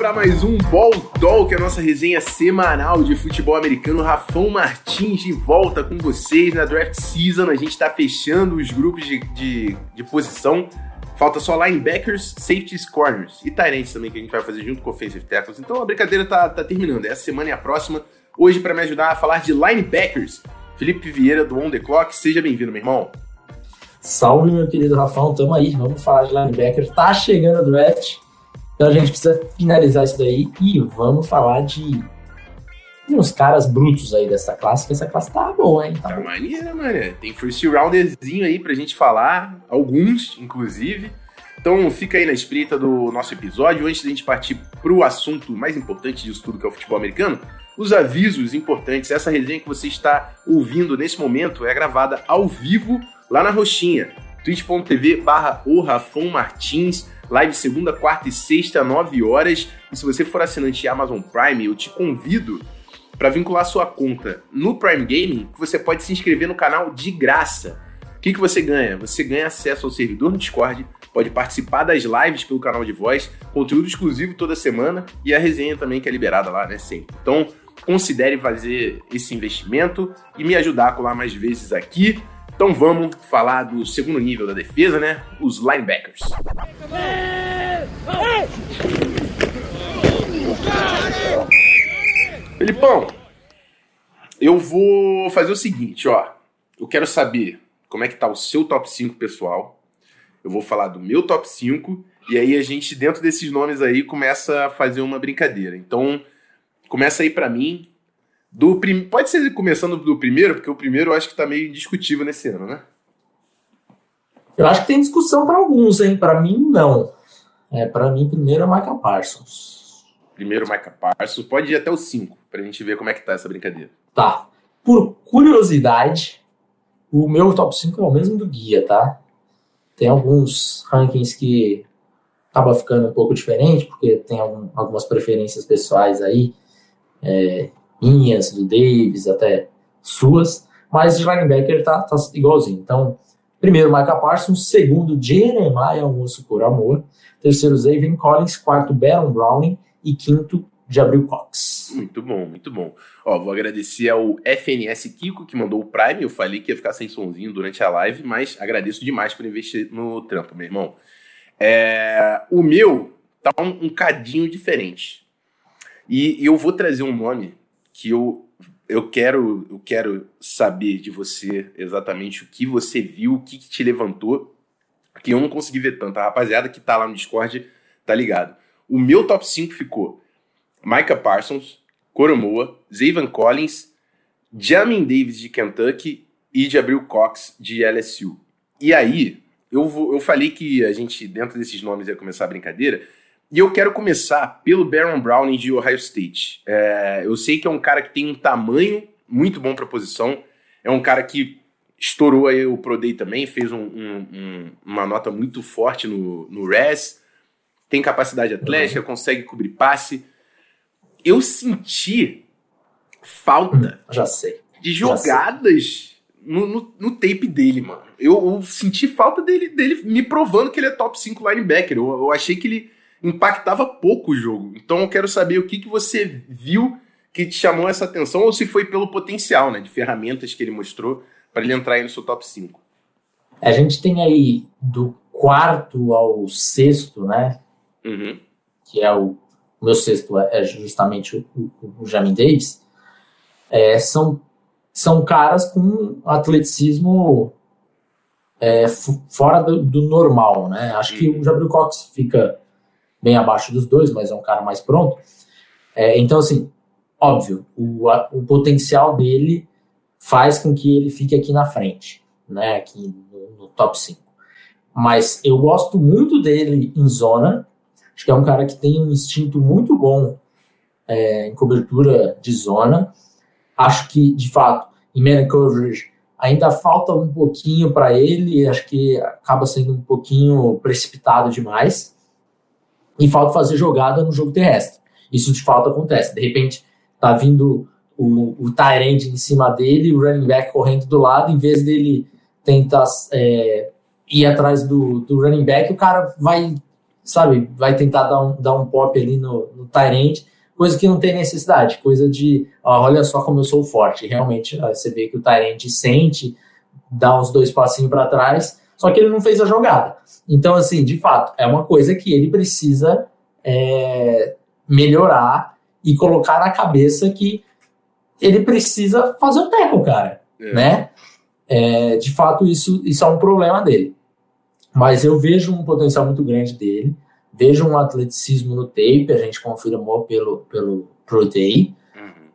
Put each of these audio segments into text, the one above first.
para mais um Ball que é a nossa resenha semanal de futebol americano. Rafão Martins de volta com vocês na draft season. A gente está fechando os grupos de, de, de, posição. Falta só linebackers, safeties, corners e Tyrants também, que a gente vai fazer junto com offensive tackles. Então a brincadeira tá, tá terminando. Essa semana e a próxima. Hoje, para me ajudar a falar de linebackers, Felipe Vieira do On The Clock. Seja bem-vindo, meu irmão. Salve, meu querido Rafão. Tamo aí. Vamos falar de linebacker. Tá chegando o draft. Então a gente precisa finalizar isso daí e vamos falar de uns caras brutos aí dessa classe, que essa classe tá boa, hein? Tá, tá maneira, mano. Tem first rounderzinho aí pra gente falar, alguns, inclusive. Então fica aí na espreita do nosso episódio. Antes da gente partir pro assunto mais importante disso tudo, que é o futebol americano, os avisos importantes. Essa resenha que você está ouvindo nesse momento é gravada ao vivo lá na Roxinha, twitch.tv barra Martins Live segunda, quarta e sexta, 9 horas. E se você for assinante Amazon Prime, eu te convido para vincular sua conta no Prime Gaming, que você pode se inscrever no canal de graça. O que, que você ganha? Você ganha acesso ao servidor no Discord, pode participar das lives pelo canal de voz, conteúdo exclusivo toda semana e a resenha também que é liberada lá, né? Sempre. Então, considere fazer esse investimento e me ajudar a colar mais vezes aqui. Então vamos falar do segundo nível da defesa, né? Os linebackers. Felipão, eu vou fazer o seguinte, ó. Eu quero saber como é que tá o seu top 5 pessoal. Eu vou falar do meu top 5 e aí a gente, dentro desses nomes aí, começa a fazer uma brincadeira. Então, começa aí para mim, do prim... Pode ser começando do primeiro, porque o primeiro eu acho que tá meio indiscutível nesse ano, né? Eu acho que tem discussão para alguns, hein? Para mim, não. É, para mim, primeiro é Micah Parsons. Primeiro Micah Parsons. Pode ir até o 5, pra gente ver como é que tá essa brincadeira. Tá. Por curiosidade, o meu top 5 é o mesmo do guia, tá? Tem alguns rankings que acaba ficando um pouco diferente, porque tem algum, algumas preferências pessoais aí. É, minhas, do Davis, até suas, mas de linebacker tá, tá igualzinho. Então, primeiro, Micah Parsons, segundo, Jeremiah por Amor, terceiro, Zayvon Collins, quarto, Baron Browning e quinto, Jabril Cox. Muito bom, muito bom. Ó, vou agradecer ao FNS Kiko que mandou o Prime. Eu falei que ia ficar sem sonzinho durante a live, mas agradeço demais por investir no trampo, meu irmão. É, o meu tá um, um cadinho diferente. E eu vou trazer um nome que eu, eu, quero, eu quero saber de você exatamente o que você viu, o que, que te levantou, que eu não consegui ver tanto. A rapaziada que tá lá no Discord tá ligado. O meu top 5 ficou Micah Parsons, Coromoa, Zayvan Collins, Jamin Davis de Kentucky e Jabril Cox de LSU. E aí, eu, vou, eu falei que a gente, dentro desses nomes, ia começar a brincadeira, e eu quero começar pelo Baron Browning de Ohio State. É, eu sei que é um cara que tem um tamanho muito bom para a posição. É um cara que estourou aí o Pro Day também, fez um, um, um, uma nota muito forte no, no RES. Tem capacidade atlética, consegue cobrir passe. Eu senti falta hum, já sei. de jogadas no, no, no, tape dele, mano. Eu, eu, senti falta dele, dele me provando que ele é top 5 linebacker. Eu, eu achei que ele impactava pouco o jogo. Então eu quero saber o que, que você viu que te chamou essa atenção ou se foi pelo potencial né, de ferramentas que ele mostrou para ele entrar aí no seu top 5. A gente tem aí do quarto ao sexto, né? Uhum. Que é o, o meu sexto é, é justamente o, o, o Jamin Davis. É, são, são caras com atleticismo é, fora do, do, normal, né? Acho uhum. que o Jabril Cox fica bem abaixo dos dois, mas é um cara mais pronto. É, então, assim, óbvio, o, a, o potencial dele faz com que ele fique aqui na frente, né, aqui no, no top 5. Mas eu gosto muito dele em zona, acho que é um cara que tem um instinto muito bom é, em cobertura de zona. Acho que, de fato, em man coverage ainda falta um pouquinho para ele, acho que acaba sendo um pouquinho precipitado demais e falta fazer jogada no jogo terrestre. Isso de fato acontece. De repente, tá vindo o, o Tyrande em cima dele, o running back correndo do lado, em vez dele tentar é, ir atrás do, do running back, o cara vai sabe, vai tentar dar um, dar um pop ali no, no Tyrant, coisa que não tem necessidade, coisa de, ó, olha só como eu sou forte. Realmente, ó, você vê que o Tyrant sente, dá uns dois passinhos para trás, só que ele não fez a jogada. Então, assim, de fato, é uma coisa que ele precisa é, melhorar e colocar na cabeça que ele precisa fazer o teco, cara, é. né? É, de fato, isso, isso é um problema dele. Mas eu vejo um potencial muito grande dele, vejo um atleticismo no tape, a gente confirmou pelo, pelo Pro Day. Uhum.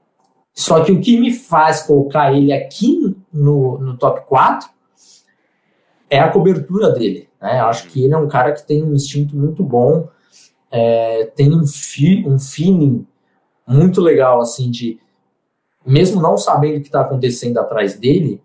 Só que o que me faz colocar ele aqui no, no top 4 é a cobertura dele. Né? Eu acho que ele é um cara que tem um instinto muito bom, é, tem um, fi, um feeling muito legal, assim, de mesmo não sabendo o que está acontecendo atrás dele,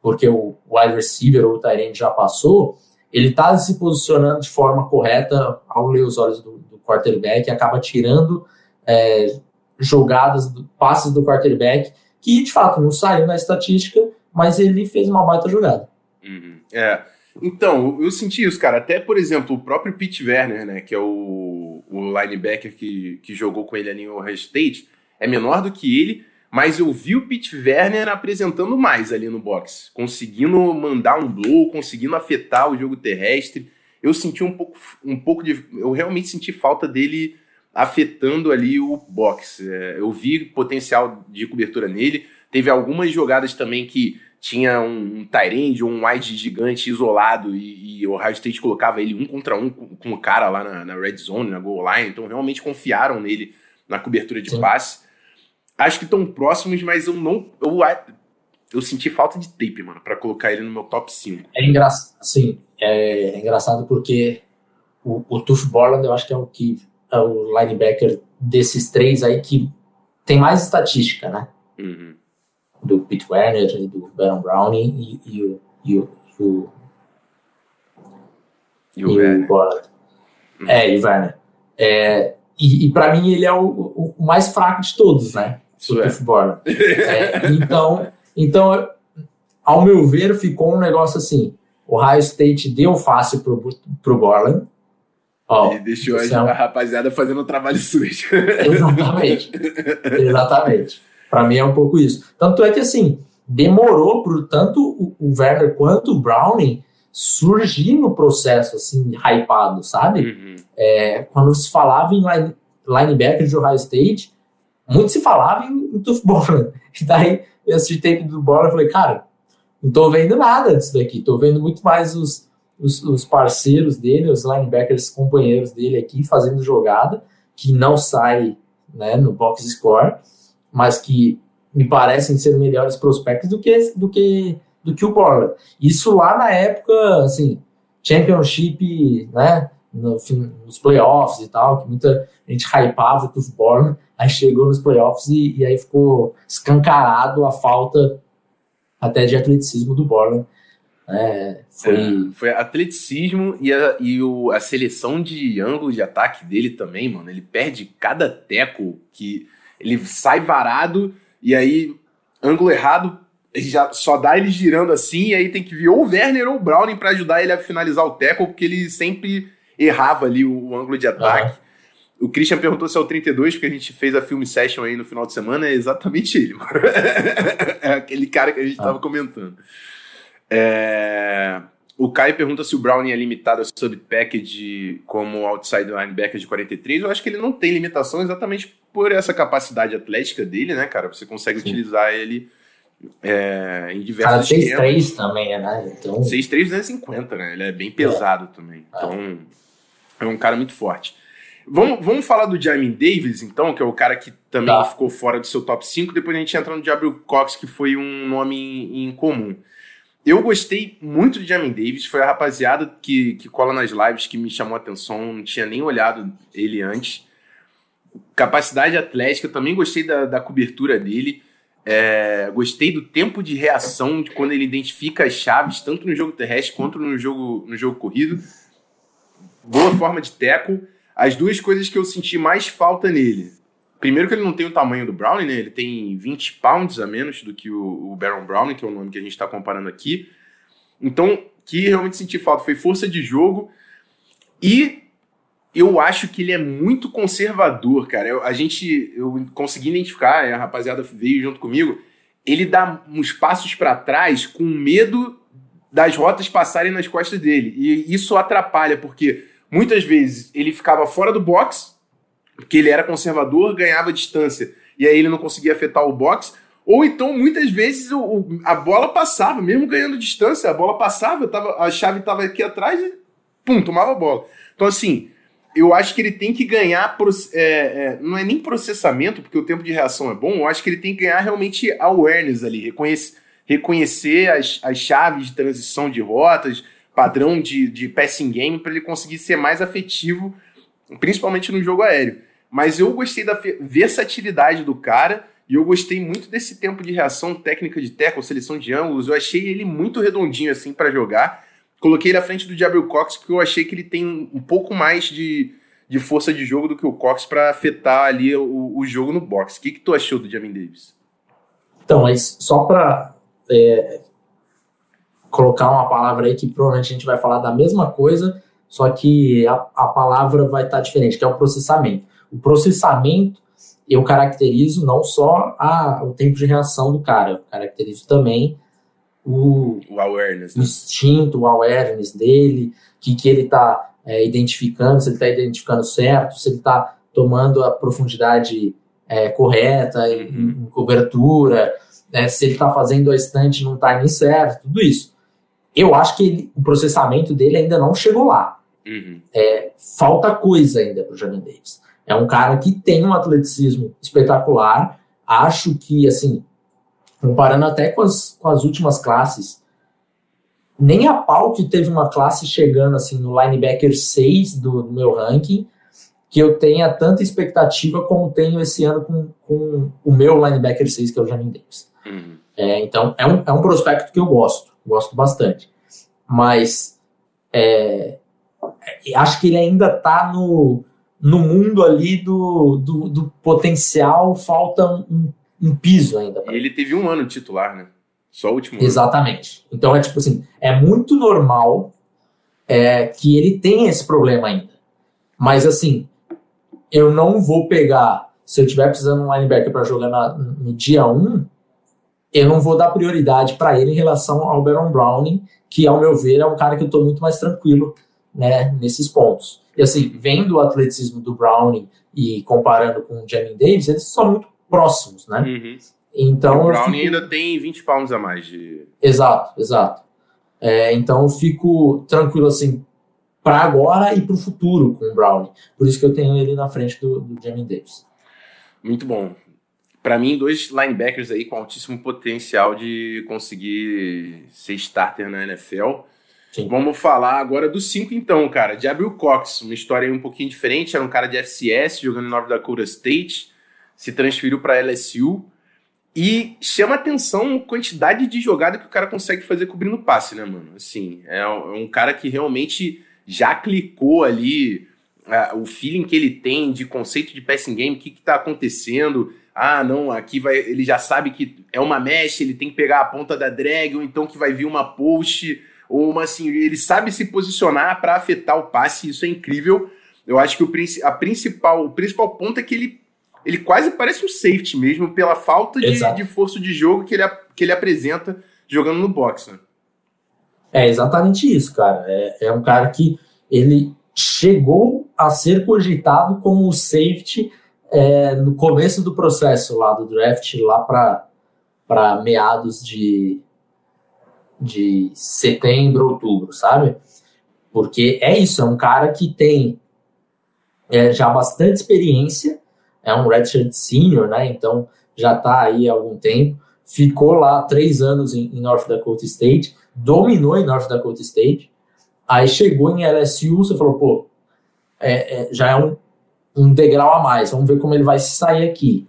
porque o wide receiver ou o Tyrant já passou, ele está se posicionando de forma correta ao ler os olhos do, do quarterback e acaba tirando é, jogadas, passes do quarterback, que de fato não saiu na estatística, mas ele fez uma baita jogada. Uhum. É. Então, eu senti isso, cara. Até, por exemplo, o próprio Pete Werner, né, que é o, o linebacker que, que jogou com ele ali em Ohio State, é menor do que ele, mas eu vi o Pete Werner apresentando mais ali no box, conseguindo mandar um blow, conseguindo afetar o jogo terrestre. Eu senti um pouco, um pouco de. Eu realmente senti falta dele afetando ali o box. É, eu vi potencial de cobertura nele. Teve algumas jogadas também que tinha um, um Tyrande ou um wide gigante isolado e, e, o Ohio State colocava ele um contra um com, com o cara lá na, na, red zone, na goal line. Então realmente confiaram nele na cobertura de Sim. passe acho que estão próximos, mas eu não. Eu, eu senti falta de tape, mano, para colocar ele no meu top 5. É engraçado, sim, é, é, engraçado porque o, o Tuff Borland eu acho que é o que é o linebacker desses três aí que tem mais estatística, né? Uhum. Do Pete Werner e do Baron Browning e, e, o, e, o, e o. E o, e Werner. O uhum. É, e o Werner. É, e, e para mim ele é o, o, o, mais fraco de todos, né? Isso é. é, então, então, ao meu ver, ficou um negócio assim. O Ohio State deu fácil pro, pro Borland. Ó, e deixou a, é um... a rapaziada fazendo o trabalho sujo. Exatamente. Exatamente. Para mim é um pouco isso. Tanto é que assim, demorou para tanto o, Werner quanto o Browning surgir no processo assim, hypado, sabe? Uhum. É, quando se falava em line, linebacker de Ohio State, muito se falava em, em Tuf Borland. E daí eu assisti tempo do Borland e falei, cara, não tô vendo nada disso daqui, tô vendo muito mais os, os, os, parceiros dele, os linebackers companheiros dele aqui fazendo jogada, que não sai né, no box score, mas que me parecem ser melhores prospectos do que, do que, do que o Borland. Isso lá na época, assim, championship, né, no, nos playoffs e tal, que muita gente hypava o Borland, Aí chegou nos playoffs e, e aí ficou escancarado a falta até de atleticismo do Borland. É, foi... É, foi atleticismo e, a, e o, a seleção de ângulo de ataque dele também, mano. Ele perde cada teco que ele sai varado e aí ângulo errado ele já só dá ele girando assim e aí tem que vir ou o Werner ou o Browning para ajudar ele a finalizar o teco porque ele sempre errava ali o, o ângulo de ataque. Uhum. O Christian perguntou se é o 32, porque a gente fez a film session aí no final de semana, é exatamente ele, mano. é aquele cara que a gente ah. tava comentando. É... O Caio pergunta se o Browning é limitado a sub package como outside linebacker de 43. Eu acho que ele não tem limitação exatamente por essa capacidade atlética dele, né, cara? Você consegue Sim. utilizar ele é, em diversos Cara, 6'3 também, né? Então... 6'3, 250, né? Ele é bem pesado é. também. Então, é um cara muito forte. Vamos, vamos falar do Jamin Davis, então, que é o cara que também tá. ficou fora do seu top 5. Depois a gente entra no Gabriel Cox, que foi um nome em, em comum. Eu gostei muito de Jamin Davis, foi a rapaziada que, que cola nas lives que me chamou a atenção, não tinha nem olhado ele antes. Capacidade atlética, também gostei da, da cobertura dele. É, gostei do tempo de reação de quando ele identifica as chaves, tanto no jogo terrestre quanto no jogo, no jogo corrido. Boa forma de teco as duas coisas que eu senti mais falta nele. Primeiro que ele não tem o tamanho do Browning, né? Ele tem 20 pounds a menos do que o, o Baron Browning, que é o nome que a gente está comparando aqui. Então, que realmente senti falta foi força de jogo e eu acho que ele é muito conservador, cara. Eu, a gente, eu consegui identificar, a rapaziada veio junto comigo, ele dá uns passos para trás com medo das rotas passarem nas costas dele. E isso atrapalha, porque muitas vezes ele ficava fora do box, porque ele era conservador, ganhava distância, e aí ele não conseguia afetar o box. Ou então, muitas vezes, o, o, a bola passava, mesmo ganhando distância, a bola passava, tava, a chave estava aqui atrás e pum, tomava a bola. Então, assim, eu acho que ele tem que ganhar. É, é, não é nem processamento, porque o tempo de reação é bom, eu acho que ele tem que ganhar realmente awareness ali, reconhecer, reconhecer as, as chaves de transição de rotas, padrão de, de passing game, para ele conseguir ser mais afetivo, principalmente no jogo aéreo. Mas eu gostei da versatilidade do cara. E eu gostei muito desse tempo de reação técnica de tackle, seleção de ângulos. Eu achei ele muito redondinho assim para jogar. Coloquei ele à frente do Jabril Cox porque eu achei que ele tem um pouco mais de, de força de jogo do que o Cox para afetar ali o, o, jogo no box. O que, que tu achou do Jamin Davis? Então, mas só para é, colocar uma palavra aí que provavelmente a gente vai falar da mesma coisa, só que a, a palavra vai estar tá diferente, que é o processamento. O processamento eu caracterizo não só a, o tempo de reação do cara, eu caracterizo também o, o awareness, né? instinto, o awareness dele, que, que ele está é, identificando, se ele está identificando certo, se ele está tomando a profundidade é, correta uhum. em, em, cobertura, né, se ele está fazendo a estante num timing certo, tudo isso. Eu acho que ele, o processamento dele ainda não chegou lá. Uhum. É, falta coisa ainda para o Jamin Davis. É um cara que tem um atleticismo espetacular. Acho que, assim, comparando até com as, com as últimas classes, nem a pau que teve uma classe chegando assim no linebacker 6 do, do meu ranking, que eu tenha tanta expectativa como tenho esse ano com, com o meu linebacker 6, que é o Jamin Davis. Uhum. É, então, é um, é um prospecto que eu gosto, gosto bastante. Mas é, acho que ele ainda está no, no mundo ali do, do, do potencial, falta um, um piso ainda. E ele teve um ano titular, né? Só o último Exatamente. Ano. Então é tipo assim, é muito normal é, que ele tenha esse problema ainda. Mas assim, eu não vou pegar, se eu tiver precisando de um linebacker para jogar na, no dia 1, eu não vou dar prioridade para ele em relação ao Baron Browning, que ao meu ver é um cara que eu estou muito mais tranquilo né, nesses pontos. E assim, vendo o atleticismo do Browning e comparando com o Jamin Davis, eles são muito próximos, né? Uhum. Então, o Brown fico... ainda tem 20 pounds a mais de. Exato, exato. É, então eu fico tranquilo assim para agora e para o futuro com o Brown. Por isso que eu tenho ele na frente do, do Jamie Davis. Muito bom. Para mim, dois linebackers aí com altíssimo potencial de conseguir ser starter na NFL. Sim. Vamos falar agora dos cinco, então, cara. Jabril Cox, uma história um pouquinho diferente. Era um cara de FCS, jogando em North Dakota State se transferiu para LSU e chama atenção a quantidade de jogada que o cara consegue fazer cobrindo passe, né, mano? Assim, é um é cara que realmente já clicou ali uh, o feeling que ele tem de conceito de passing game, o que, que tá acontecendo. Ah, não, aqui vai. Ele já sabe que é uma mesh, ele tem que pegar a ponta da drag, ou então que vai vir uma post, ou uma assim, ele sabe se posicionar para afetar o passe, isso é incrível. Eu acho que o, a principal, o principal ponto é que ele ele quase parece um safety mesmo, pela falta de, de força de jogo que ele, que ele apresenta jogando no boxe. Né? É exatamente isso, cara. É, é um cara que ele chegou a ser cogitado como safety é, no começo do processo lá do draft, lá para meados de, de setembro, outubro, sabe? Porque é isso, é um cara que tem é, já bastante experiência, é um redshirt senior, né? Então já está aí há algum tempo. Ficou lá três anos em, em, North Dakota State, dominou em North Dakota State. Aí chegou em LSU, você falou, pô, é, é, já é um, um degrau a mais. Vamos ver como ele vai sair aqui.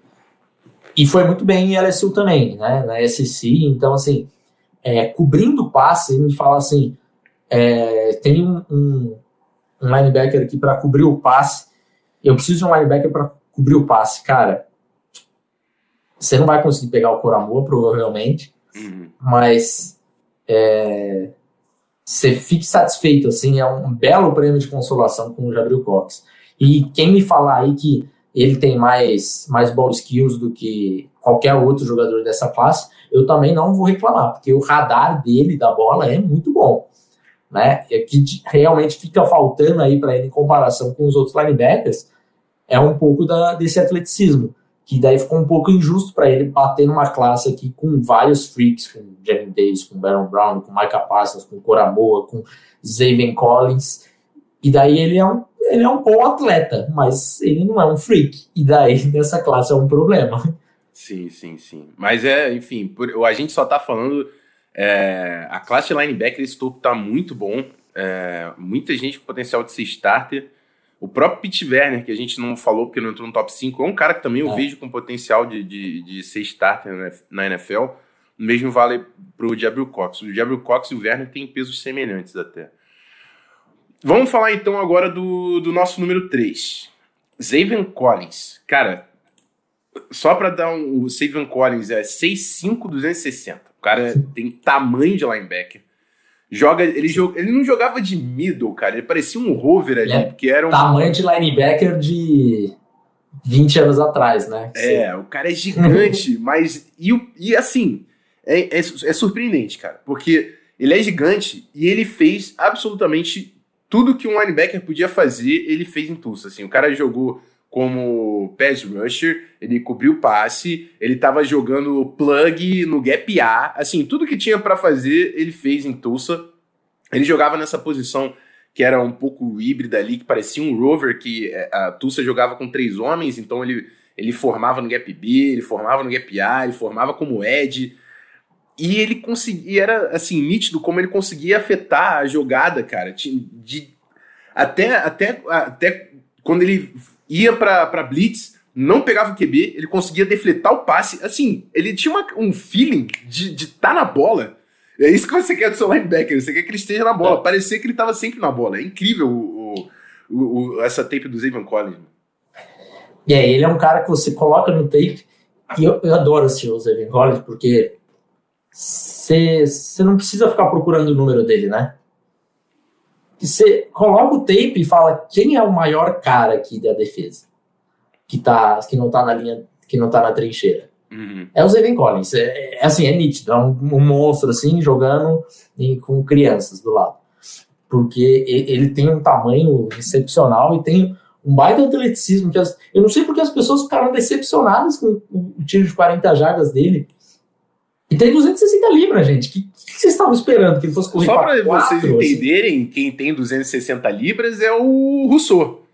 E foi muito bem em LSU também, né? Na SEC. Então, assim, é, cobrindo passe, ele me fala assim: é, tem um, um, um linebacker aqui para cobrir o passe. Eu preciso de um linebacker para cobrir o passe, cara, você não vai conseguir pegar o Coramor, provavelmente, uhum. mas é, você fique satisfeito, assim, é um belo prêmio de consolação com o Jabril Cox. E quem me falar aí que ele tem mais, mais ball skills do que qualquer outro jogador dessa classe, eu também não vou reclamar, porque o radar dele da bola é muito bom. Né? E que realmente fica faltando aí para ele em comparação com os outros linebackers é um pouco da, desse atleticismo, que daí ficou um pouco injusto para ele bater numa classe aqui com vários freaks, com Jeremy Davis, com Baron Brown, com Micah Parsons, com Coramoa, com Zaven Collins, e daí ele é um ele é um bom atleta, mas ele não é um freak. E daí, nessa classe, é um problema. Sim, sim, sim. Mas é, enfim, por, a gente só tá falando. É, a classe linebacker esse topo tá muito bom. É, muita gente com potencial de ser starter. O próprio Pete Werner, que a gente não falou porque não entrou no top 5, é um cara que também eu é. vejo com potencial de, de, de ser starter na NFL. O mesmo vale pro Jabril Cox. O Jabril Cox e o Werner têm pesos semelhantes até. Vamos falar então agora do, do nosso número 3. Zaven Collins. Cara, só para dar um. O Savion Collins é 6'5", 260. O cara tem tamanho de linebacker. Joga, ele, joga, ele não jogava de middle, cara. Ele parecia um rover ali, é, porque era um. Tamanho de linebacker de 20 anos atrás, né? É, o cara é gigante, mas. E, e assim, é, é, é surpreendente, cara. Porque ele é gigante e ele fez absolutamente tudo que um linebacker podia fazer, ele fez em Tulsa. Assim, o cara jogou como pass rusher, ele cobriu passe, ele estava jogando plug no gap A, assim, tudo que tinha para fazer ele fez em Tulsa. Ele jogava nessa posição que era um pouco híbrida ali, que parecia um rover, que é, a Tulsa jogava com três homens, então ele, ele formava no gap B, ele formava no gap A, ele formava como edge, e ele conseguia, era assim, nítido como ele conseguia afetar a jogada, cara, de, de até, até, até quando ele ia para blitz, não pegava o QB, ele conseguia defletar o passe. Assim, ele tinha uma, um feeling de estar tá na bola. É isso que você quer do seu linebacker, você quer que ele esteja na bola. É. Parecia que ele estava sempre na bola. É incrível o, o, o, essa tape do Zayvon Collins. E aí, ele é um cara que você coloca no tape, e eu, eu adoro assistir o Zayvon Collins, porque você não precisa ficar procurando o número dele, né? Você coloca o tape e fala quem é o maior cara aqui da defesa que tá que não tá na linha que não tá na trincheira? Uhum. é o Zayvon Collins. É, é, assim é nítido. É um, um monstro assim jogando em, com crianças do lado. Porque ele tem um tamanho excepcional e tem um baita atleticismo que as, eu não sei porque as pessoas ficaram decepcionadas com o tiro de 40 jardas dele. E tem 260 libras, gente. Que, que, vocês estavam esperando? Que ele fosse correr Só para vocês assim? entenderem, quem tem 260 libras é o Rousseau.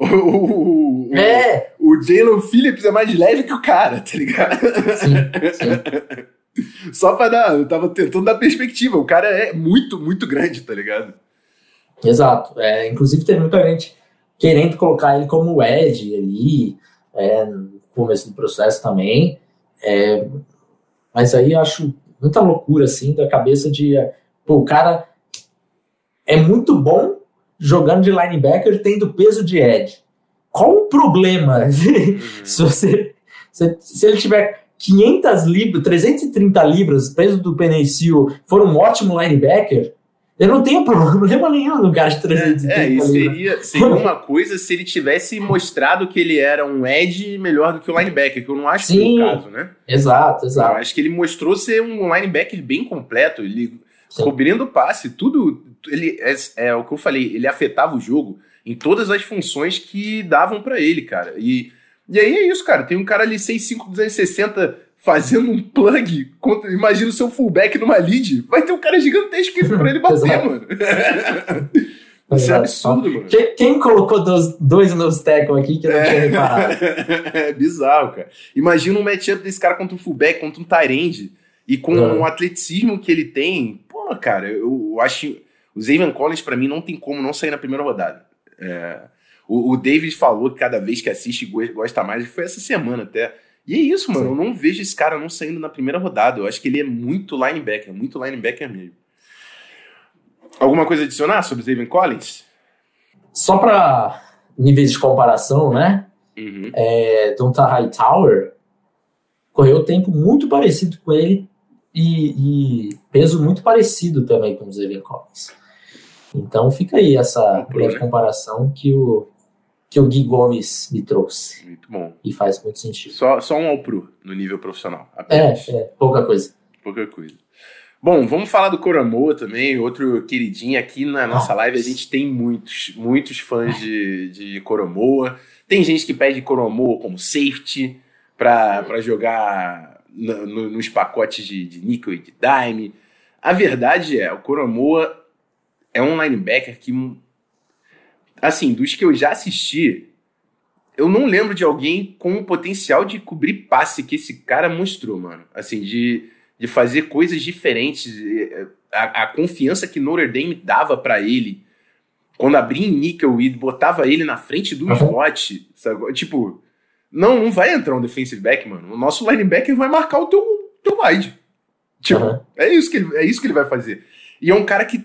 O, o, é. o, Jalen Phillips é mais leve que o cara, tá ligado? Sim, sim. Só pra dar, eu tava tentando dar perspectiva. O cara é muito, muito grande, tá ligado? Exato. É, inclusive, tem muita gente querendo colocar ele como Ed ali, é, no começo do processo também. É, mas aí acho muita loucura, assim, da cabeça de. Pô, o cara é muito bom jogando de linebacker tendo peso de edge. Qual o problema uhum. se, você, se, se, ele tiver 500 libras, 330 libras, peso do Penicil, for um ótimo linebacker, eu não tenho problema nenhum no de 330 É, é e seria, seria uma coisa se ele tivesse mostrado que ele era um edge melhor do que o linebacker, que eu não acho Sim, que é o caso, né? Exato, exato. Eu acho que ele mostrou ser um linebacker bem completo, ele Sim. cobrindo o passe, tudo, ele é, é, o que eu falei, ele afetava o jogo em todas as funções que davam para ele, cara. E, e aí é isso, cara, tem um cara ali 6'5", 260 fazendo um plug. Contra, imagina o seu fullback numa lead. Vai ter um cara gigantesco pra ele bater, mano. Isso é absurdo, mano. Quem, quem colocou dois, dois nos tackle aqui que eu não é. tinha reparado? é bizarro, cara. Imagina um matchup desse cara contra um fullback, contra um Tyrande. E com o atleticismo que ele tem, pô, cara, eu, eu acho. O Zayvon Collins, para mim, não tem como não sair na primeira rodada. É, o, o David falou que cada vez que assiste gosta mais, foi essa semana até e é isso, mano. Sim. Eu não vejo esse cara não saindo na primeira rodada. Eu acho que ele é muito linebacker, muito linebacker mesmo. Alguma coisa adicionar sobre Steven Collins? Só para níveis de comparação, né? Uhum. É, Donta Hightower correu tempo muito parecido com ele e, e, peso muito parecido também com o Steven Collins. Então fica aí essa breve né? comparação que o, que o Gui Gomes me trouxe. Muito bom. E faz muito sentido. Só, só um all pro no nível profissional. Apenas. É, é, pouca coisa. Pouca coisa. Bom, vamos falar do Coramoa também, outro queridinho aqui na nossa live. A gente tem muitos, muitos fãs de, de Coromoa. Tem gente que pede Coromoa como safety para jogar no, no, nos pacotes de, de níquel e de dime. A verdade é, o Coromoa é um linebacker que, assim, dos que eu já assisti, eu não lembro de alguém com o potencial de cobrir passe que esse cara mostrou, mano. Assim, de de fazer coisas diferentes. A, a confiança que Notre Dame dava para ele quando abria em níquel e botava ele na frente do slot, sabe? tipo, não, não vai entrar um defensive back, mano. O nosso linebacker vai marcar o teu, teu wide. Tipo, uhum. é, isso que ele, é isso que ele vai fazer. E é um cara que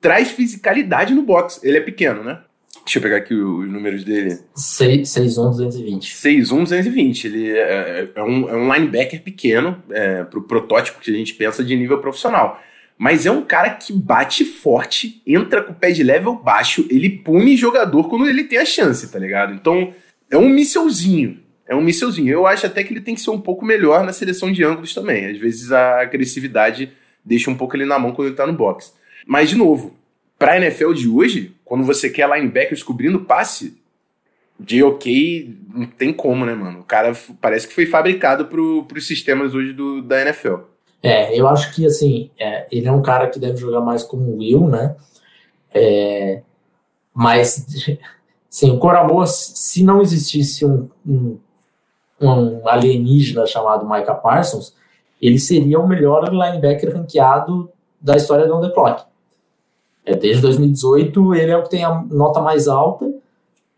traz fisicalidade no box. Ele é pequeno, né? Deixa eu pegar aqui os números dele. 6'1", 220. 6'1", 220. Ele é, é, um, é um linebacker pequeno, é, pro protótipo que a gente pensa de nível profissional. Mas é um cara que bate forte, entra com o pé de level baixo, ele pune jogador quando ele tem a chance, tá ligado? Então, é um missilzinho. É um missilzinho. Eu acho até que ele tem que ser um pouco melhor na seleção de ângulos também. Às vezes a agressividade deixa um pouco ele na mão quando ele tá no box. Mas, de novo, pra NFL de hoje, quando você quer linebackers cobrindo passe, de ok, não tem como, né, mano? O cara parece que foi fabricado pro, pros sistemas hoje do, da NFL. É, eu acho que, assim, é, ele é um cara que deve jogar mais como Will, né? É, mas, sim, o Coramoa, se não existisse um, um, um alienígena chamado Micah Parsons, ele seria o melhor linebacker ranqueado da história do On The Clock. É, desde 2018, ele é o que tem a nota mais alta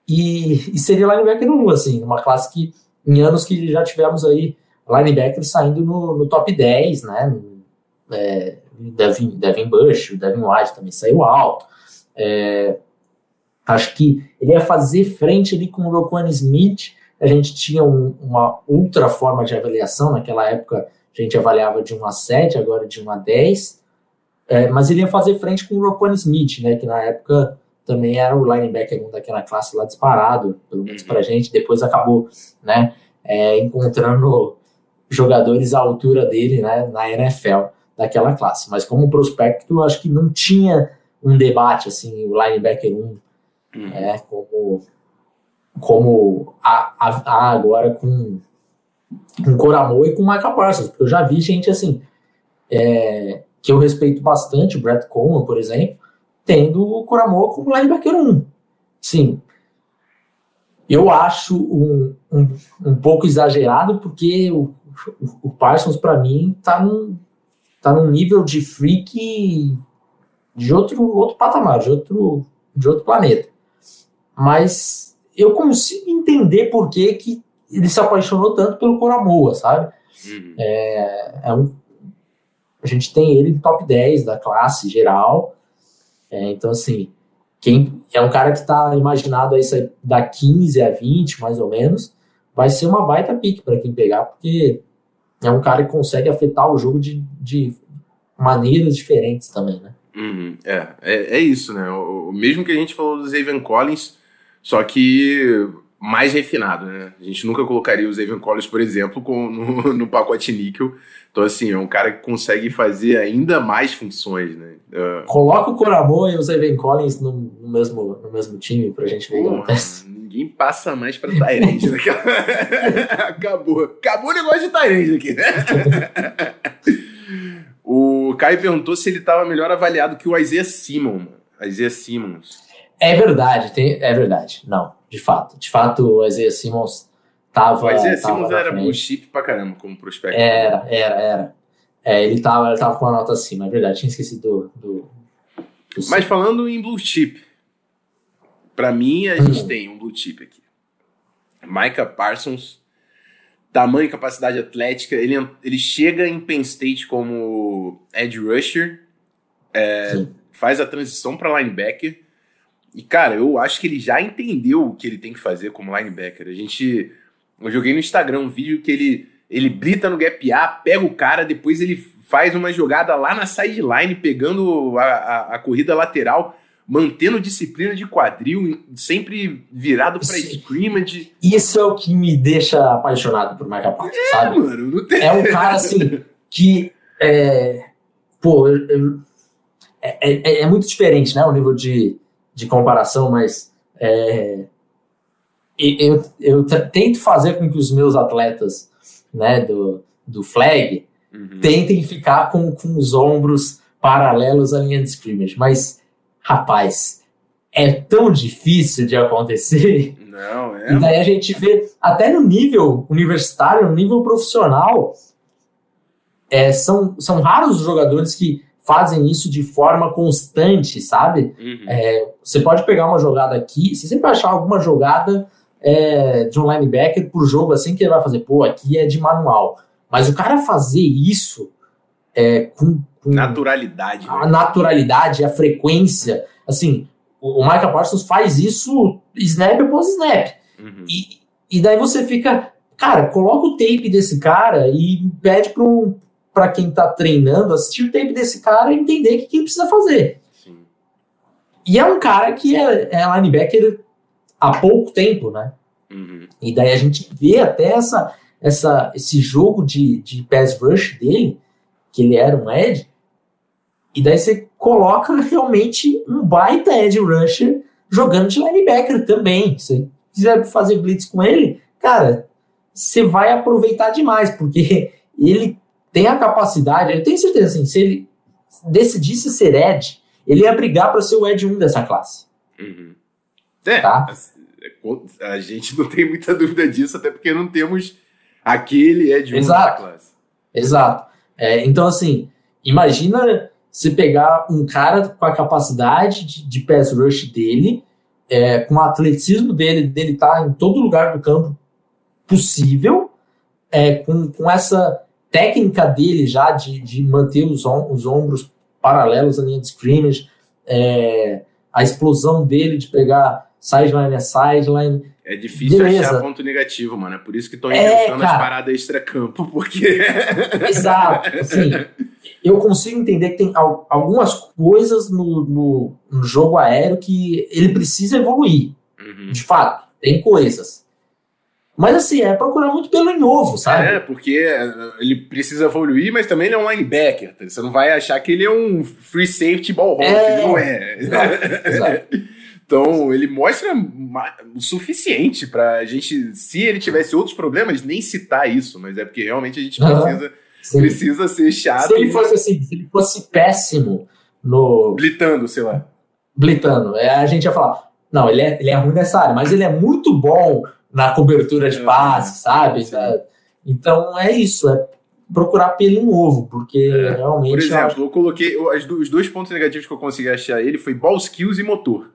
e, e seria linebacker 1, assim, numa classe que, em anos que já tivemos aí linebackers saindo no, no top 10, né? É, Devin, Devin Bush, o Devin White também saiu alto. É, acho que ele ia fazer frente ali com o Roquan Smith. A gente tinha um, uma outra forma de avaliação. Naquela época, a gente avaliava de 1 a 7, agora de 1 a 10. É, mas ele ia fazer frente com o Roquan Smith, né, que na época também era o linebacker daquela classe lá disparado, pelo menos pra uhum. gente, depois acabou, né, é, encontrando jogadores à altura dele, né, na NFL daquela classe. Mas como prospecto, eu acho que não tinha um debate, assim, o linebacker 1, uhum. é, como, como há, há agora com, com Coramoa e com Michael Parsons, porque eu já vi gente, assim, é, que eu respeito bastante, o Brett Coleman, por exemplo, tendo o Coramoa como linebacker 1. Sim, eu acho um, um, um pouco exagerado, porque o, o, Parsons, para mim, tá num, tá num nível de freak de outro, outro patamar, de outro, de outro planeta. Mas eu consigo entender por que, que ele se apaixonou tanto pelo Coramoa, sabe? Uhum. É, é um, a gente tem ele no top 10 da classe geral. É, então, assim, quem é um cara que está imaginado aí da 15 a 20, mais ou menos, vai ser uma baita pique para quem pegar, porque é um cara que consegue afetar o jogo de, de maneiras diferentes também, né? Uhum, é, é, é, isso, né? O, mesmo que a gente falou do Zayvon Collins, só que mais refinado, né? A gente nunca colocaria o Zayvon Collins, por exemplo, com, no, no pacote níquel, então, assim, é um cara que consegue fazer ainda mais funções, né? Uh... Coloca o Coramon e o Zayvon Collins no, no, mesmo, no mesmo time pra gente ver o que acontece. Ninguém passa mais pra Tyrande. né? Acabou. Acabou o negócio de Tyrande aqui, né? o Caio perguntou se ele tava melhor avaliado que o Isaiah Simmons. Isaiah Simmons. É verdade, tem, é verdade. Não, de fato. De fato, o Isaiah Simmons Tava, Mas esse Simmons era bullshit pra caramba como prospecto. Era, era, era. É, ele, tava, ele tava com uma nota acima, é verdade. Tinha esquecido do. do, do Mas falando em blue chip, pra mim a gente hum. tem um blue chip aqui. Micah Parsons, tamanho e capacidade atlética. Ele, ele chega em Penn State como edge rusher, é, faz a transição para linebacker. E, cara, eu acho que ele já entendeu o que ele tem que fazer como linebacker. A gente eu joguei no Instagram um vídeo que ele, ele brita no gap A, pega o cara, depois ele faz uma jogada lá na sideline, pegando a, a, a corrida lateral. mantendo disciplina de quadril, sempre virado pra scrimmage. Isso é o que me deixa apaixonado por Micah Parsons, É, sabe? mano, não tem. É um cara assim que é, pô, eu- eu- é, é- é muito diferente, né? O nível de, de comparação, mas é, eu, eu tento fazer com que os meus atletas, né, do, do flag, Uhum. tentem ficar com, com os ombros paralelos à linha de scrimmage, mas rapaz, é tão difícil de acontecer. Não, é. E daí a gente vê, até no nível universitário, no nível profissional, é, são, são raros os jogadores que fazem isso de forma constante, sabe? Uhum. É, você pode pegar uma jogada aqui, você sempre vai achar alguma jogada é, de um linebacker por jogo assim que ele vai fazer, pô, aqui é de manual. Mas o cara fazer isso é, com, com Naturalidade. a né? naturalidade, a frequência, assim, o, o Michael Parsons faz isso snap após snap. Uhum. E, e daí você fica, cara, coloca o tape desse cara e pede para um, pra quem tá treinando assistir o tape desse cara e entender o que, que ele precisa fazer. Sim. E é um cara que é, é linebacker há pouco tempo, né? Uhum. E daí a gente vê até essa, essa, esse jogo de, de pass rush dele, que ele era um edge, e daí você coloca realmente um baita edge rusher jogando de linebacker também. Se você quiser fazer blitz com ele, cara, você vai aproveitar demais, porque ele tem a capacidade, eu tenho certeza, assim, se ele decidisse ser edge, ele ia brigar para ser o edge 1 dessa classe. Uhum. É, Tá. a gente não tem muita dúvida disso, até porque não temos aquele é de um Exato. da classe. Exato. É, então, assim, imagina você pegar um cara com a capacidade de, de pass rush dele, é, com o atleticismo dele, dele estar em todo lugar do campo possível, é, com, com essa técnica dele já de, de manter os, om- os ombros paralelos à linha de scrimmage, é, a explosão dele de pegar sideline a sideline, É difícil Beleza. achar ponto negativo, mano. É por isso que estão É, inventando as cara. paradas extra-campo, porque. Exato. Assim, eu consigo entender que tem al- algumas coisas no, no, no jogo aéreo que ele precisa evoluir. Uhum. De fato, tem coisas. Mas assim, é procurar muito pelo em ovo, sabe? É, porque ele precisa evoluir, mas também ele é um linebacker. tá? Você não vai achar que ele é um free safety ball hawk, É. ele não é. Exato, exato. Então, ele mostra o suficiente pra gente, se ele tivesse outros problemas, nem citar isso, mas é porque realmente a gente precisa, precisa ser chato se ele fosse assim, se ele fosse péssimo no blitando, sei lá. blitando, é, a gente ia falar, não, ele é, ele é ruim nessa área, mas ele é muito bom na cobertura de É, passe, sabe? Então é isso, é procurar pelo em ovo, porque É, realmente Por eu acho exemplo, eu coloquei. eu- do- os dois pontos negativos que eu consegui achar ele foi ball skills e motor.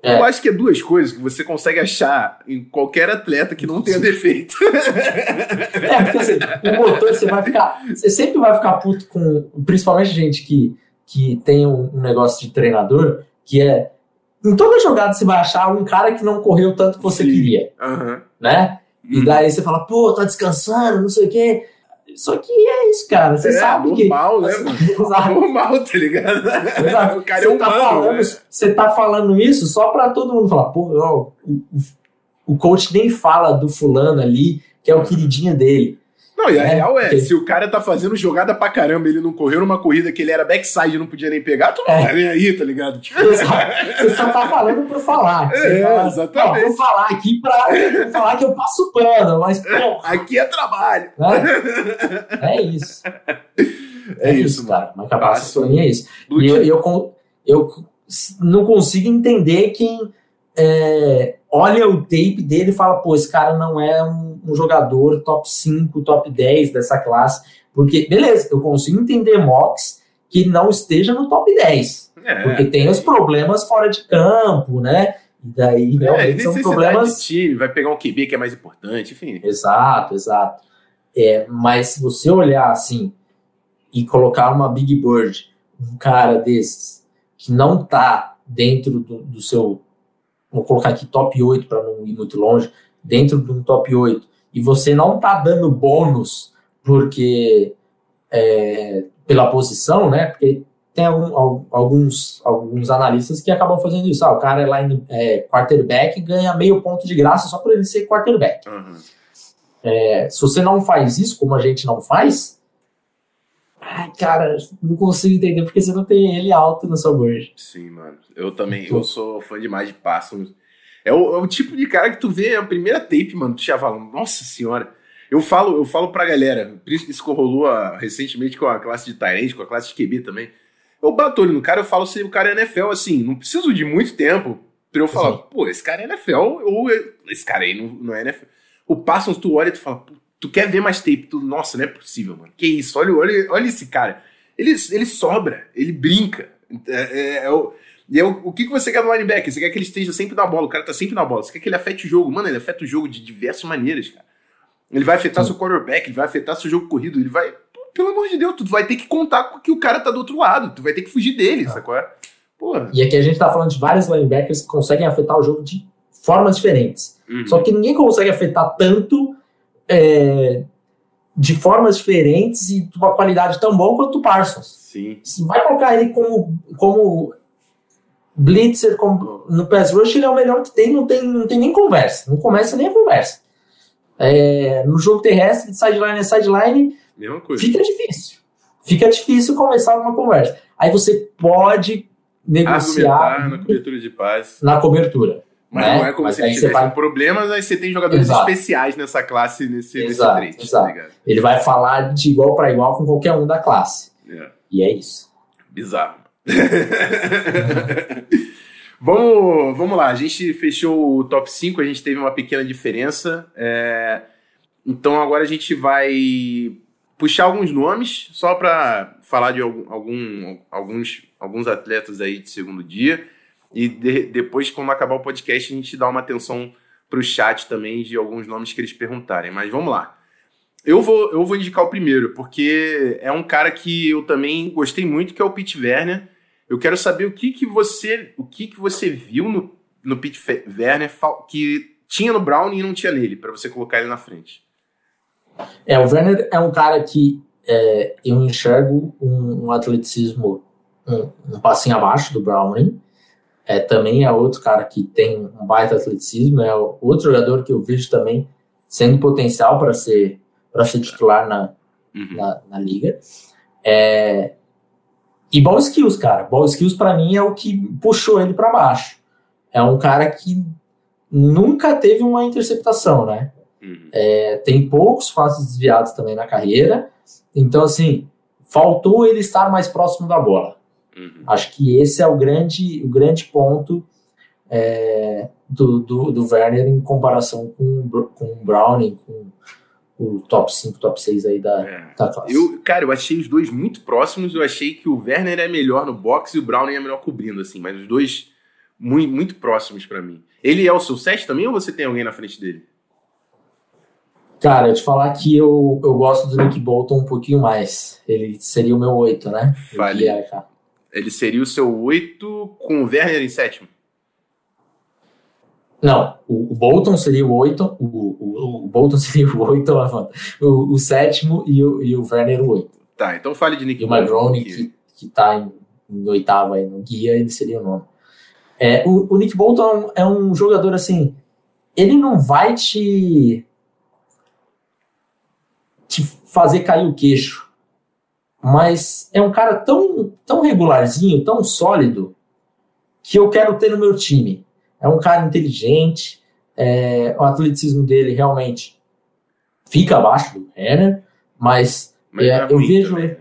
É. Eu acho que é duas coisas que você consegue achar em qualquer atleta que não tenha defeito. É, porque assim, o motor você vai ficar. Você sempre vai ficar puto com. Principalmente gente que, que tem um, um negócio de treinador, que é. Em toda jogada você vai achar um cara que não correu tanto que você Sim. queria, Aham. né? E Hum. daí você fala, pô, tá descansando, não sei o quê. Só que é isso, cara. Você É, sabe que. normal, né, assim? Exato. Normal, tá ligado? Exato. o cara é Você tá humano. falando, né? Você tá falando isso só pra todo mundo falar, pô, o- o coach nem fala do fulano ali, que é o queridinho dele. Não, e a É, real é, ok. se o cara tá fazendo jogada pra caramba, ele não correu numa corrida que ele era backside e não podia nem pegar, tu não É. tá nem aí, tá ligado? Tipo. Você só tá falando por falar. É, fala, exatamente. "Não, vou falar aqui pra vou falar que eu passo pano, mas pô, aqui é trabalho. né? É isso. É isso, cara. Mas Passo. pra mim é isso. E eu, eu, eu não consigo entender quem é, olha o tape dele e fala, pô, esse cara não é um, um jogador top 5, top 10 dessa classe. Porque, beleza, eu consigo entender mocks que não esteja no top 10. É. Porque tem os problemas fora de campo, né? E daí É, realmente são necessidade problemas. time, vai pegar um QB que é mais importante, enfim. Exato, exato. É, mas se você olhar assim e colocar uma Big Bird, um cara desses, que não tá dentro do, do seu. Vou colocar aqui top 8 para não ir muito longe, dentro de um top 8, e você não tá dando bônus porque é, pela posição, né? Porque tem algum, alguns, alguns analistas que acabam fazendo isso. Ah, o cara é, line, é quarterback ganha meio ponto de graça só por ele ser quarterback. Uhum. É, se você não faz isso, como a gente não faz, ai, cara, não consigo entender porque você não tem ele alto no seu board. Sim, mano. Eu também, eu sou fã demais de Parsons. É o, é o, tipo de cara que tu vê a primeira tape, mano, tu já fala, nossa senhora. Eu falo, eu falo pra galera, isso que rolou a, ah, recentemente com a classe de Tyrande, com a classe de QB também. Eu bato olho no cara, eu falo se o cara é NFL, assim, não preciso de muito tempo pra eu falar, Sim. pô, esse cara é NFL ou esse cara aí não, não é NFL. O Parsons, tu olha e tu fala, tu quer ver mais tape, tu, nossa, não é possível, mano. Que isso, olha, olha, olha esse cara. Ele, ele sobra, ele brinca. É, é, é o, e é o, que, que você quer no linebacker? Você quer que ele esteja sempre na bola, o cara tá sempre na bola. Você quer que ele afete o jogo. Mano, ele afeta o jogo de diversas maneiras, cara. Ele vai afetar Sim. seu quarterback, ele vai afetar seu jogo corrido, ele vai. Pelo amor de Deus, tu vai ter que contar com que o cara tá do outro lado, tu vai ter que fugir dele, ah. sacou? Porra. E aqui a gente tá falando de vários linebackers que conseguem afetar o jogo de formas diferentes. Uhum. Só que ninguém consegue afetar tanto é, de formas diferentes e de uma qualidade tão boa quanto o Parsons. Sim. Vai colocar ele como, como blitzer como, no pass rush, ele é o melhor que tem, não tem, não tem nem conversa. Não começa nem a conversa. É, no jogo terrestre, de sideline a sideline, Mesma coisa. fica difícil. Fica difícil começar uma conversa. Aí você pode negociar na cobertura de paz. Na cobertura. Mas né? não é como Mas se ele tivesse vai... problemas, aí você tem jogadores exato. especiais nessa classe, nesse, exato, nesse exato. Tá ele vai falar de igual para igual com qualquer um da classe. É. E é isso. Bizarro. Vamos, vamos lá, a gente fechou o top 5, a gente teve uma pequena diferença. É... Então agora a gente vai puxar alguns nomes, só para falar de algum, alguns, alguns atletas aí de segundo dia. E de, depois, quando acabar o podcast, a gente dá uma atenção para o chat também de alguns nomes que eles perguntarem. Mas vamos lá. Eu vou, eu vou indicar o primeiro, porque é um cara que eu também gostei muito, que é o Pete Werner. Eu quero saber o que, que você o que, que você viu no, no Pete Werner que tinha no Brown e não tinha nele, para você colocar ele na frente. É, o Werner é um cara que é, eu enxergo um, um atleticismo um, um, passinho abaixo do Browning. É, também é outro cara que tem um baita atleticismo, é outro jogador que eu vejo também sendo potencial para ser, ser titular na, uhum. na, na, liga. É, e ball skills, cara. Ball skills para mim é o que puxou ele para baixo. É um cara que nunca teve uma interceptação, né? Uhum. É, tem poucos passes desviados também na carreira. Então, assim, faltou ele estar mais próximo da bola. Uhum. Acho que esse é o grande, o grande ponto é, do, do, do Werner em comparação com, com o Browning, com o top 5, top 6 aí da, é. da classe. Eu, cara, eu achei os dois muito próximos. Eu achei que o Werner é melhor no boxe e o Browning é melhor cobrindo, assim, mas os dois muito, muito próximos para mim. Ele é o seu 7 também ou você tem alguém na frente dele? Cara, eu te falar que eu, eu gosto do Nick Bolton um pouquinho mais. Ele seria o meu 8, né? Vale. Ele seria o seu 8 com o Werner em sétimo? Não, o, o, Bolton seria o oito, o, o, o Bolton seria o oito, o, o sétimo e o, e o Werner o oito. Tá, então fale de Nick E o McGrone, que, que tá em, em oitavo aí no guia, ele seria o nome. É, o, o Nick Bolton é um jogador assim, ele não vai te, te fazer cair o queixo, mas é um cara tão, tão regularzinho, tão sólido, que eu quero ter no meu time é um cara inteligente, é, o atleticismo dele realmente fica abaixo do Renner, mas, mas é, eu vejo. Também. Né?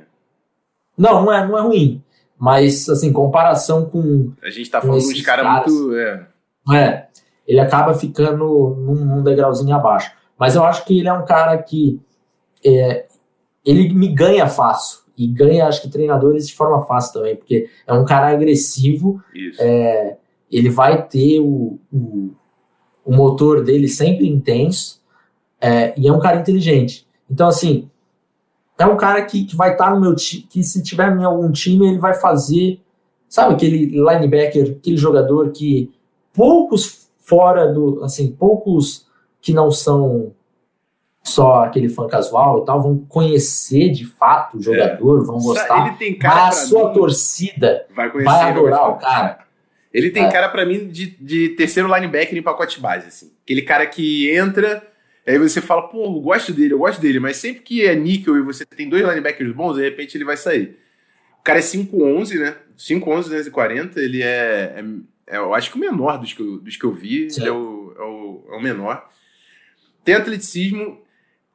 Não, não é, não é ruim. Mas, assim, comparação com. A gente tá falando de cara muito. É. é. ele acaba ficando num, num, degrauzinho abaixo. Mas eu acho que ele é um cara que. É, ele me ganha fácil. E ganha, acho que, treinadores de forma fácil também, porque é um cara agressivo. Isso. É, ele vai ter o, o, o motor dele sempre intenso é, e é um cara inteligente. Então, assim, é um cara que, que vai estar tá no meu time, que se tiver em algum time, ele vai fazer, sabe, aquele linebacker, aquele jogador que poucos fora do, assim, poucos que não são só aquele fã casual e tal, vão conhecer de fato o jogador, é. vão gostar. Ele tem cara mas a sua mim, torcida vai, conhecer, vai adorar o cara. Ele tem é. cara para mim de, de terceiro linebacker em pacote base, assim. Aquele cara que entra, aí você fala, pô, eu gosto dele, eu gosto dele, mas sempre que é níquel e você tem dois linebackers bons, de repente ele vai sair. O cara é 5'11, né? 5'11, 240, ele é, é, é, eu acho que o menor dos que eu, dos que eu vi, ele é o, é, o, é o menor. Tem atleticismo,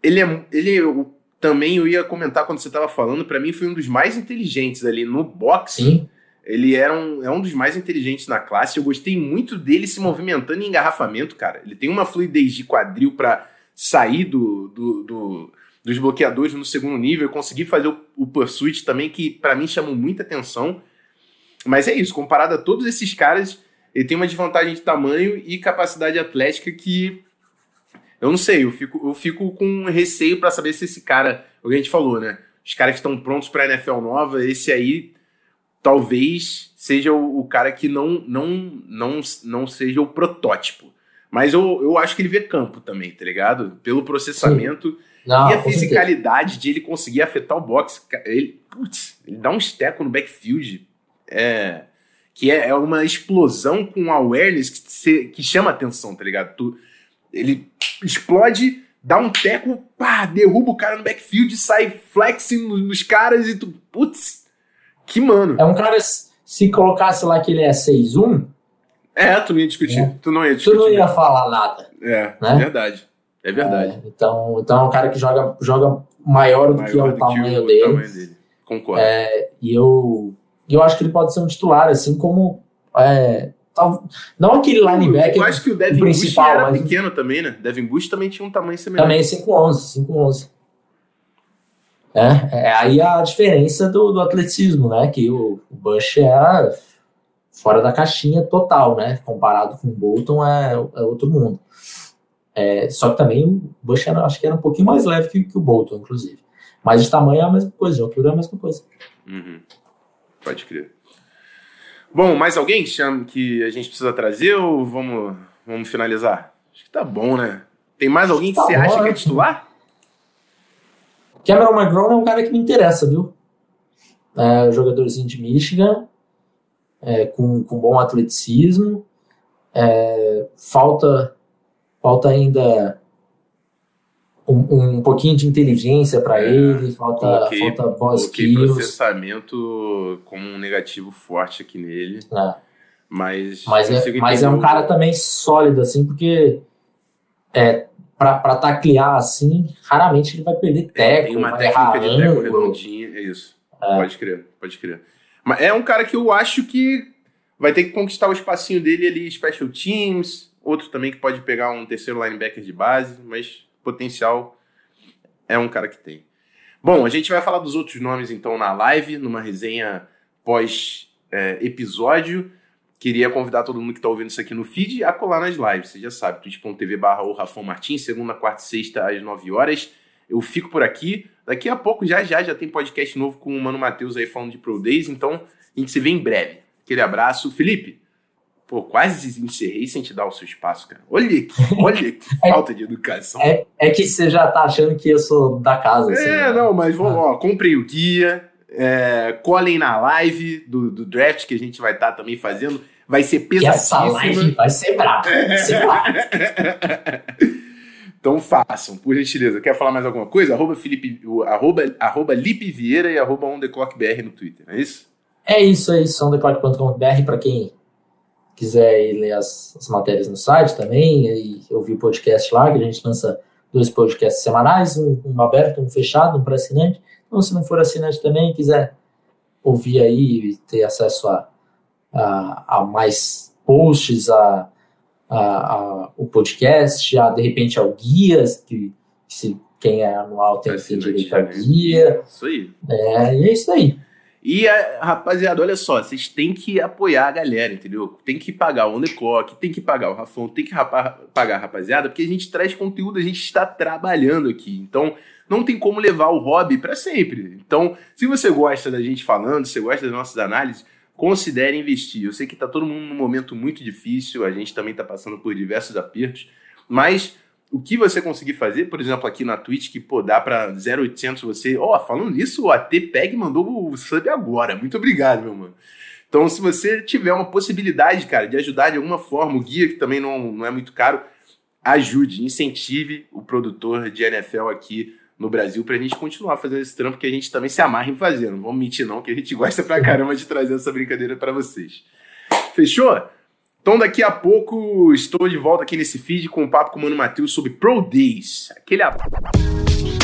ele é. Ele, eu, também eu ia comentar quando você estava falando, para mim foi um dos mais inteligentes ali no boxe. Sim. Ele era um, é um dos mais inteligentes na classe. Eu gostei muito dele se movimentando em engarrafamento, cara. Ele tem uma fluidez de quadril para sair do, do, do, dos bloqueadores no segundo nível. Eu consegui fazer o, o pursuit também, que para mim chamou muita atenção. Mas é isso, comparado a todos esses caras, ele tem uma desvantagem de tamanho e capacidade atlética que eu não sei, eu fico, eu fico com receio para saber se esse cara, o que a gente falou, né? Os caras que estão prontos para NFL nova, esse aí talvez seja o, o, cara que não, não, não, não seja o protótipo. Mas eu, eu acho que ele vê campo também, tá ligado? Pelo processamento não, e a fisicalidade de ele conseguir afetar o boxe. Ele, putz, ele dá um esteco no backfield. É, que é, é uma explosão com awareness que, se, que chama atenção, tá ligado? Tu, ele explode, dá um teco, pá, derruba o cara no backfield, sai flexing nos caras e tu, putz, que mano. É um cara, se colocasse lá que ele é 6-1. É, tu não ia discutir. É. Tu não ia discutir. Tu não ia falar nada. É, né? verdade. É verdade. É, então, então é um cara que joga, joga maior do maior que é o, do tamanho, que o dele. tamanho dele. Concordo. É, e eu, eu acho que ele pode ser um titular, assim como é, não aquele linebacker. Eu acho que o Devin principal, Bush era mas... pequeno também, né? Devin Bush também tinha um tamanho semelhante. Também 5'11, 5'11. É, é aí a diferença do, do atleticismo, né? Que o, o Bush era fora da caixinha total, né? Comparado com o Bolton é, é outro mundo. É, só que também o Bush era, acho que era um pouquinho mais leve que, que o Bolton, inclusive. Mas de tamanho é a mesma coisa, de altura é a mesma coisa. Uhum. Pode crer. Bom, mais alguém que a gente precisa trazer ou vamos, vamos finalizar? Acho que tá bom, né? Tem mais alguém que tá você bom, acha que é titular? Cameron McGraw é um cara que me interessa, viu? É jogadorzinho de Michigan, é, com, com bom atleticismo. É, falta, falta ainda um, um pouquinho de inteligência para é, ele, falta, coloquei, falta boas skills. processamento com um negativo forte aqui nele. É. Mas, mas, é, mas é um cara também sólido, assim, porque é, para taclear assim, raramente ele vai perder teco. Tem uma técnica de teco redondinha, é isso. É. Pode crer, pode crer. Mas é um cara que eu acho que vai ter que conquistar o espacinho dele ali, special teams, outro também que pode pegar um terceiro linebacker de base, mas potencial é um cara que tem. Bom, a gente vai falar dos outros nomes então na live, numa resenha pós-episódio. É, Queria convidar todo mundo que está ouvindo isso aqui no feed a colar nas lives. Você já sabe, twitch.tv barra o Rafão Martins, segunda, quarta e sexta às 9 horas. Eu fico por aqui. Daqui a pouco, já já, já tem podcast novo com o Mano Matheus aí falando de Pro Days. Então, a gente se vê em breve. Aquele abraço. Felipe, Pô, quase encerrei sem te dar o seu espaço, cara. Olha que, olha que é, falta de educação. É, é que você já tá achando que eu sou da casa. Assim, é, né? não, mas vamos, ó, comprem o guia, é, colhem na live do, do draft que a gente vai estar tá também fazendo. Vai ser pesadíssima. essa live vai ser brava. Vai ser brava. então façam, por gentileza. Quer falar mais alguma coisa? Arroba, Felipe, arroba, arroba Lipe Vieira e arroba OnTheClockBR no Twitter, é isso? É isso, é isso. OnTheClock.com.br para quem quiser ir ler as, as matérias no site também, e ouvir o podcast lá, que a gente lança dois podcasts semanais, um, um aberto, um fechado, um para assinante. Então, se não for assinante também, quiser ouvir aí e ter acesso a, a, a mais posts, a, a, a, o podcast, a, de repente ao guias, que se quem é anual tem, tem direito a né? guia. Isso aí. É, e é isso aí. E, rapaziada, olha só, vocês têm que apoiar a galera, entendeu? Tem que pagar o Clock, tem que pagar o Rafão, tem que pagar a rapaziada, porque a gente traz conteúdo, a gente está trabalhando aqui. Então, não tem como levar o hobby para sempre. Então, se você gosta da gente falando, se você gosta das nossas análises, considere investir. Eu sei que está todo mundo num momento muito difícil, a gente também está passando por diversos apertos, mas o que você conseguir fazer, por exemplo, aqui na Twitch, que pô, dá pra 0800 você. Ó, oh, falando nisso, o ATPEG mandou o sub agora. Muito obrigado, meu mano. Então, se você tiver uma possibilidade, cara, de ajudar de alguma forma, o guia, que também não, não é muito caro, ajude, incentive o produtor de NFL aqui no Brasil pra gente continuar fazendo esse trampo que a gente também se amarra em fazer. Não vamos mentir, não, que a gente gosta pra caramba de trazer essa brincadeira para vocês. Fechou? Então, daqui a pouco, estou de volta aqui nesse feed com um papo com o Mano Matheus sobre Pro Days. Aquele abraço.